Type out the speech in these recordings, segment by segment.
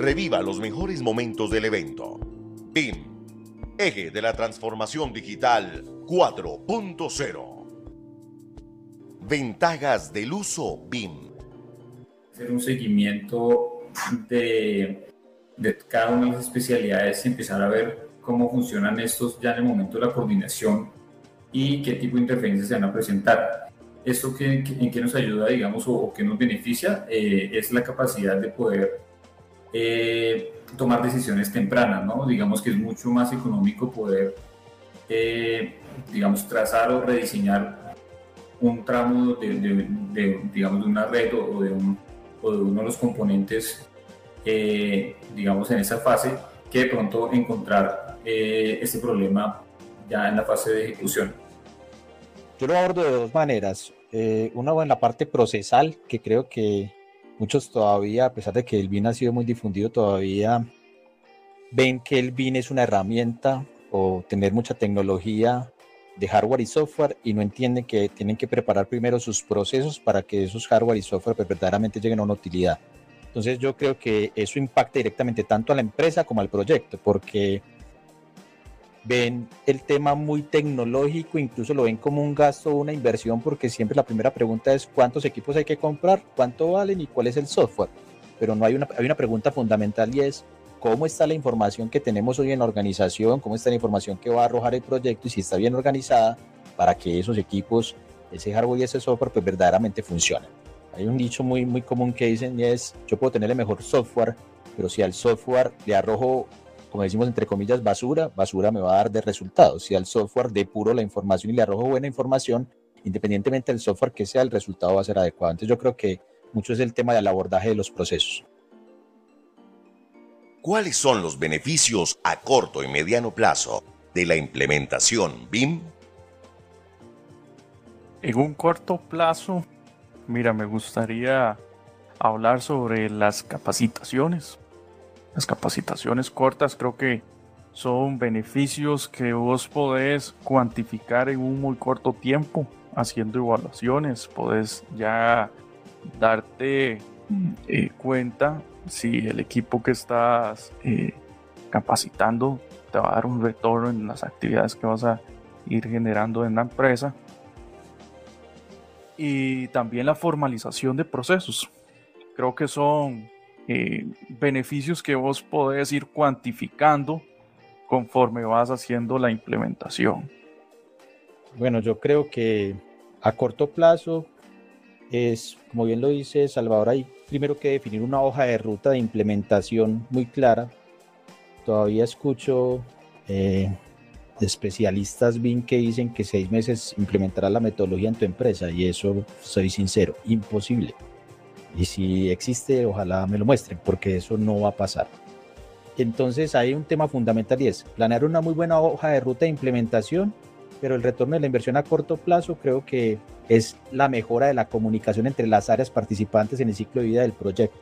reviva los mejores momentos del evento. BIM, eje de la transformación digital 4.0. Ventajas del uso BIM. Hacer un seguimiento de, cada una de las especialidades y empezar a ver cómo funcionan estos ya en el momento de la coordinación y qué tipo de interferencias se van a presentar. Esto que, en qué nos ayuda, digamos, o, o qué nos beneficia, eh, es la capacidad de poder eh, tomar decisiones tempranas, ¿no? Digamos que es mucho más económico poder, eh, digamos, trazar o rediseñar un tramo de, de, digamos, de una red o de, un, o de uno de los componentes, digamos, en esa fase, que de pronto encontrar este problema ya en la fase de ejecución. Yo lo abordo de dos maneras. Eh, una en la parte procesal, que creo que muchos todavía, a pesar de que el BIN ha sido muy difundido, todavía ven que el BIN es una herramienta o tener mucha tecnología de hardware y software y no entienden que tienen que preparar primero sus procesos para que esos hardware y software verdaderamente lleguen a una utilidad. Entonces yo creo que eso impacta directamente tanto a la empresa como al proyecto, porque ven el tema muy tecnológico, incluso lo ven como un gasto una inversión, porque siempre la primera pregunta es cuántos equipos hay que comprar, cuánto valen y cuál es el software. Pero no hay una, hay una pregunta fundamental y es cómo está la información que tenemos hoy en la organización, cómo está la información que va a arrojar el proyecto y si está bien organizada para que esos equipos, ese hardware y ese software, pues verdaderamente funcionen. Hay un dicho muy, muy común que dicen y es, yo puedo tener el mejor software, pero si al software le arrojo como decimos entre comillas, basura, basura me va a dar de resultados. Si al software depuro la información y le arrojo buena información, independientemente del software que sea, el resultado va a ser adecuado. Entonces yo creo que mucho es el tema del abordaje de los procesos. ¿Cuáles son los beneficios a corto y mediano plazo de la implementación BIM? En un corto plazo, mira, me gustaría hablar sobre las capacitaciones. Las capacitaciones cortas creo que son beneficios que vos podés cuantificar en un muy corto tiempo haciendo evaluaciones. Podés ya darte eh, cuenta si el equipo que estás eh, capacitando te va a dar un retorno en las actividades que vas a ir generando en la empresa. Y también la formalización de procesos. Creo que son eh, beneficios que vos podés ir cuantificando conforme vas haciendo la implementación. Bueno, yo creo que a corto plazo es, como bien lo dice Salvador, hay primero que definir una hoja de ruta de implementación muy clara. Todavía escucho eh, especialistas BIM que dicen que seis meses implementará la metodología en tu empresa y eso, soy sincero, imposible. Y si existe, ojalá me lo muestren, porque eso no va a pasar. Entonces hay un tema fundamental y es planear una muy buena hoja de ruta de implementación, pero el retorno de la inversión a corto plazo creo que es la mejora de la comunicación entre las áreas participantes en el ciclo de vida del proyecto.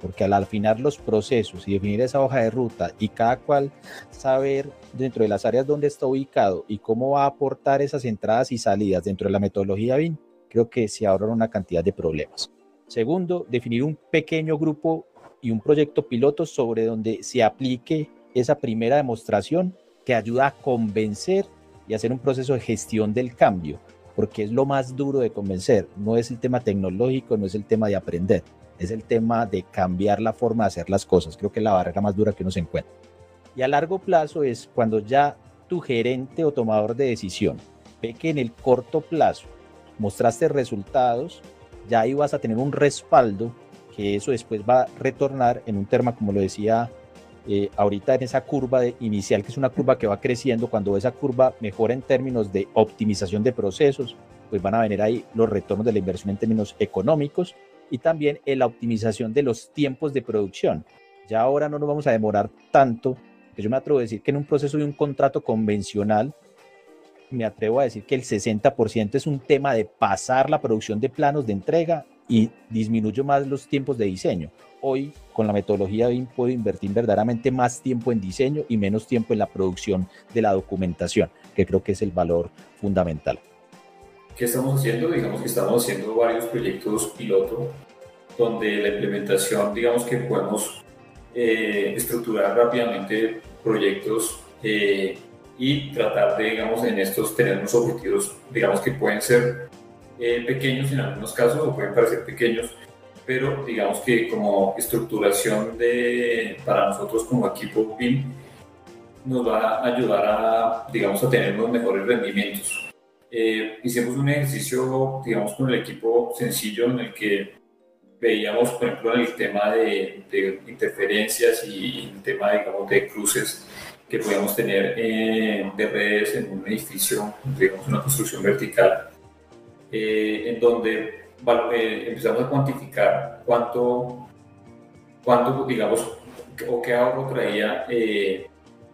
Porque al afinar los procesos y definir esa hoja de ruta y cada cual saber dentro de las áreas dónde está ubicado y cómo va a aportar esas entradas y salidas dentro de la metodología BIM, creo que se ahorran una cantidad de problemas. Segundo, definir un pequeño grupo y un proyecto piloto sobre donde se aplique esa primera demostración que ayuda a convencer y hacer un proceso de gestión del cambio, porque es lo más duro de convencer. No es el tema tecnológico, no es el tema de aprender, es el tema de cambiar la forma de hacer las cosas. Creo que es la barrera más dura que uno se encuentra. Y a largo plazo es cuando ya tu gerente o tomador de decisión ve que en el corto plazo mostraste resultados ya ahí vas a tener un respaldo que eso después va a retornar en un tema, como lo decía eh, ahorita, en esa curva inicial, que es una curva que va creciendo. Cuando esa curva mejora en términos de optimización de procesos, pues van a venir ahí los retornos de la inversión en términos económicos y también en la optimización de los tiempos de producción. Ya ahora no nos vamos a demorar tanto, que yo me atrevo a decir que en un proceso de un contrato convencional, me atrevo a decir que el 60% es un tema de pasar la producción de planos de entrega y disminuyo más los tiempos de diseño. Hoy, con la metodología BIM, puedo invertir verdaderamente más tiempo en diseño y menos tiempo en la producción de la documentación, que creo que es el valor fundamental. ¿Qué estamos haciendo? Digamos que estamos haciendo varios proyectos piloto donde la implementación, digamos que podemos eh, estructurar rápidamente proyectos eh, y tratar de, digamos, en estos tener unos objetivos, digamos, que pueden ser eh, pequeños en algunos casos o pueden parecer pequeños, pero digamos que como estructuración de, para nosotros como equipo BIM nos va a ayudar a, digamos, a tener unos mejores rendimientos. hicimos un ejercicio, digamos, con el equipo sencillo en el que veíamos, por ejemplo, el tema de, de interferencias y el tema, digamos, de cruces que podíamos tener eh, de redes en un edificio, digamos, una construcción vertical, eh, en donde eh, empezamos a cuantificar cuánto, cuánto, digamos, o qué ahorro traía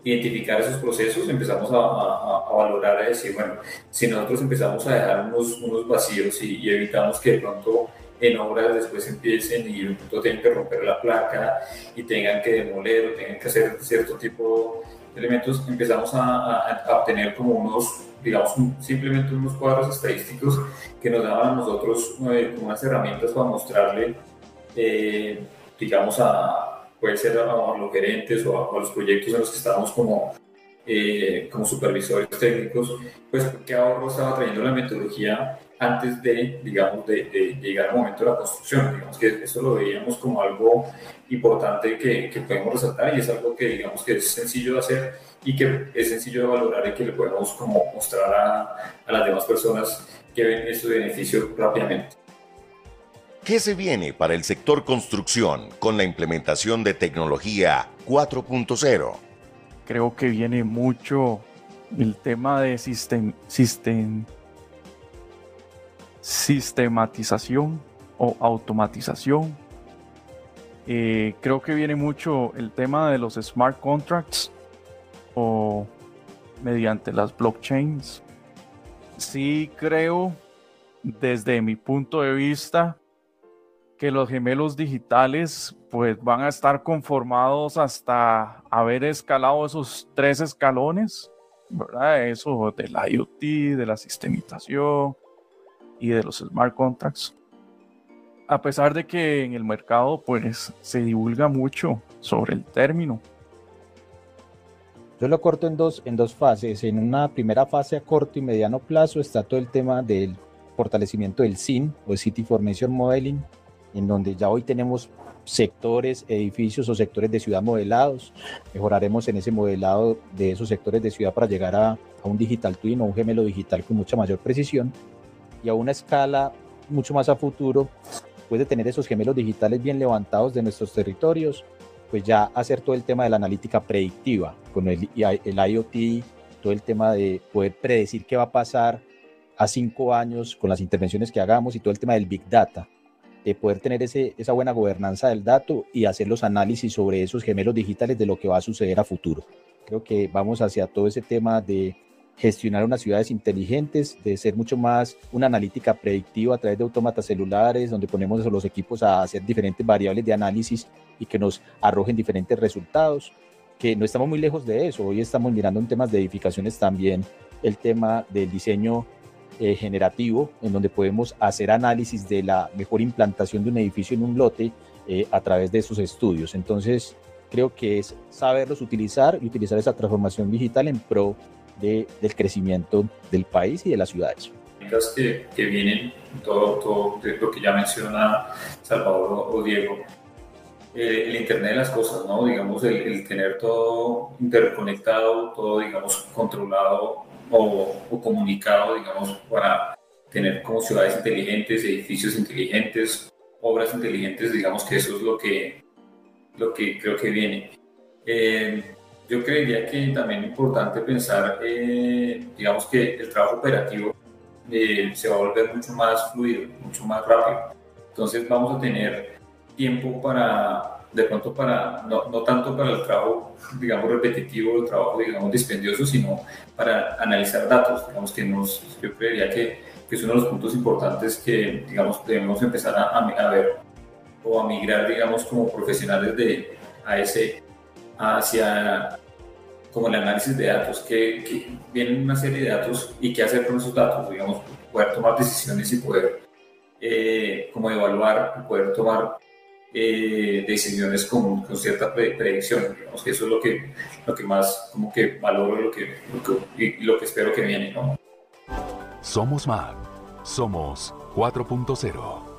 identificar esos procesos, empezamos a, a, valorar, a decir, bueno, si nosotros empezamos a dejar unos, unos vacíos y, y evitamos que de pronto en obras después empiecen y de pronto tengan que romper la placa y tengan que demoler o tengan que hacer cierto tipo de elementos, empezamos a, obtener como unos, digamos, simplemente unos cuadros estadísticos que nos daban a nosotros eh, unas herramientas para mostrarle, eh, digamos, a, puede ser a, los gerentes o a, los proyectos en los que estábamos como, eh, como supervisores técnicos, pues qué ahorro estaba trayendo la metodología antes de, digamos, de, llegar al momento de la construcción. Digamos que eso lo veíamos como algo importante que, que, podemos resaltar y es algo que, digamos, que es sencillo de hacer y que es sencillo de valorar y que le podemos como mostrar a, a las demás personas que ven este beneficio rápidamente. ¿Qué se viene para el sector construcción con la implementación de tecnología 4.0? Creo que viene mucho el tema de sistem, sistem, sistematización o automatización. Eh, creo que viene mucho el tema de los smart contracts o mediante las blockchains. Sí creo, desde mi punto de vista, que los gemelos digitales pues van a estar conformados hasta haber escalado esos tres escalones, ¿verdad? Eso del IoT, de la sistematización, y de los smart contracts. A pesar de que en el mercado pues se divulga mucho sobre el término. Yo lo corto en dos, en dos fases. En una primera fase a corto y mediano plazo está todo el tema del fortalecimiento del SIN o City Formation Modeling, en donde ya hoy tenemos sectores, edificios o sectores de ciudad modelados. Mejoraremos en ese modelado de esos sectores de ciudad para llegar a, a un digital twin o un gemelo digital con mucha mayor precisión y a una escala mucho más a futuro, puede tener esos gemelos digitales bien levantados de nuestros territorios, pues ya hacer todo el tema de la analítica predictiva con el, el IoT, todo el tema de poder predecir qué va a pasar a cinco años con las intervenciones que hagamos y todo el tema del Big Data, de poder tener ese, esa buena gobernanza del dato y hacer los análisis sobre esos gemelos digitales de lo que va a suceder a futuro. Creo que vamos hacia todo ese tema de gestionar unas ciudades inteligentes, de ser mucho más una analítica predictiva a través de autómatas celulares, donde ponemos los equipos a hacer diferentes variables de análisis y que nos arrojen diferentes resultados, que no estamos muy lejos de eso. Hoy estamos mirando en temas de edificaciones también el tema del diseño eh, generativo, en donde podemos hacer análisis de la mejor implantación de un edificio en un lote eh, a través de esos estudios. Entonces, creo que es saberlos utilizar y utilizar esa transformación digital en pro de, del crecimiento del país y de las ciudades. Que, que vienen, todo, todo lo que ya menciona Salvador o Diego, el Internet de las cosas, ¿no? Digamos, el, tener todo interconectado, todo, digamos, controlado o, o, comunicado, digamos, para tener como ciudades inteligentes, edificios inteligentes, obras inteligentes, digamos que eso es lo que, lo que creo que viene. Eh, yo creería que también es importante pensar, eh, digamos que el trabajo operativo eh, se va a volver mucho más fluido, mucho más rápido. Entonces vamos a tener tiempo para, de pronto para, no, no tanto para el trabajo, digamos, repetitivo, el trabajo, digamos, dispendioso, sino para analizar datos. Digamos que nos, yo creería que, que es uno de los puntos importantes que, digamos, debemos empezar a, a ver o a migrar, digamos, como profesionales de, a ese hacia como el análisis de datos, que, que, vienen una serie de datos y qué hacer con esos datos, digamos, poder tomar decisiones y poder eh, como evaluar, poder tomar eh, decisiones con, con, cierta predicción. Digamos que eso es lo que, lo que más como que valoro lo que, lo que, y lo que espero que viene. ¿no? Somos Mac. Somos 4.0.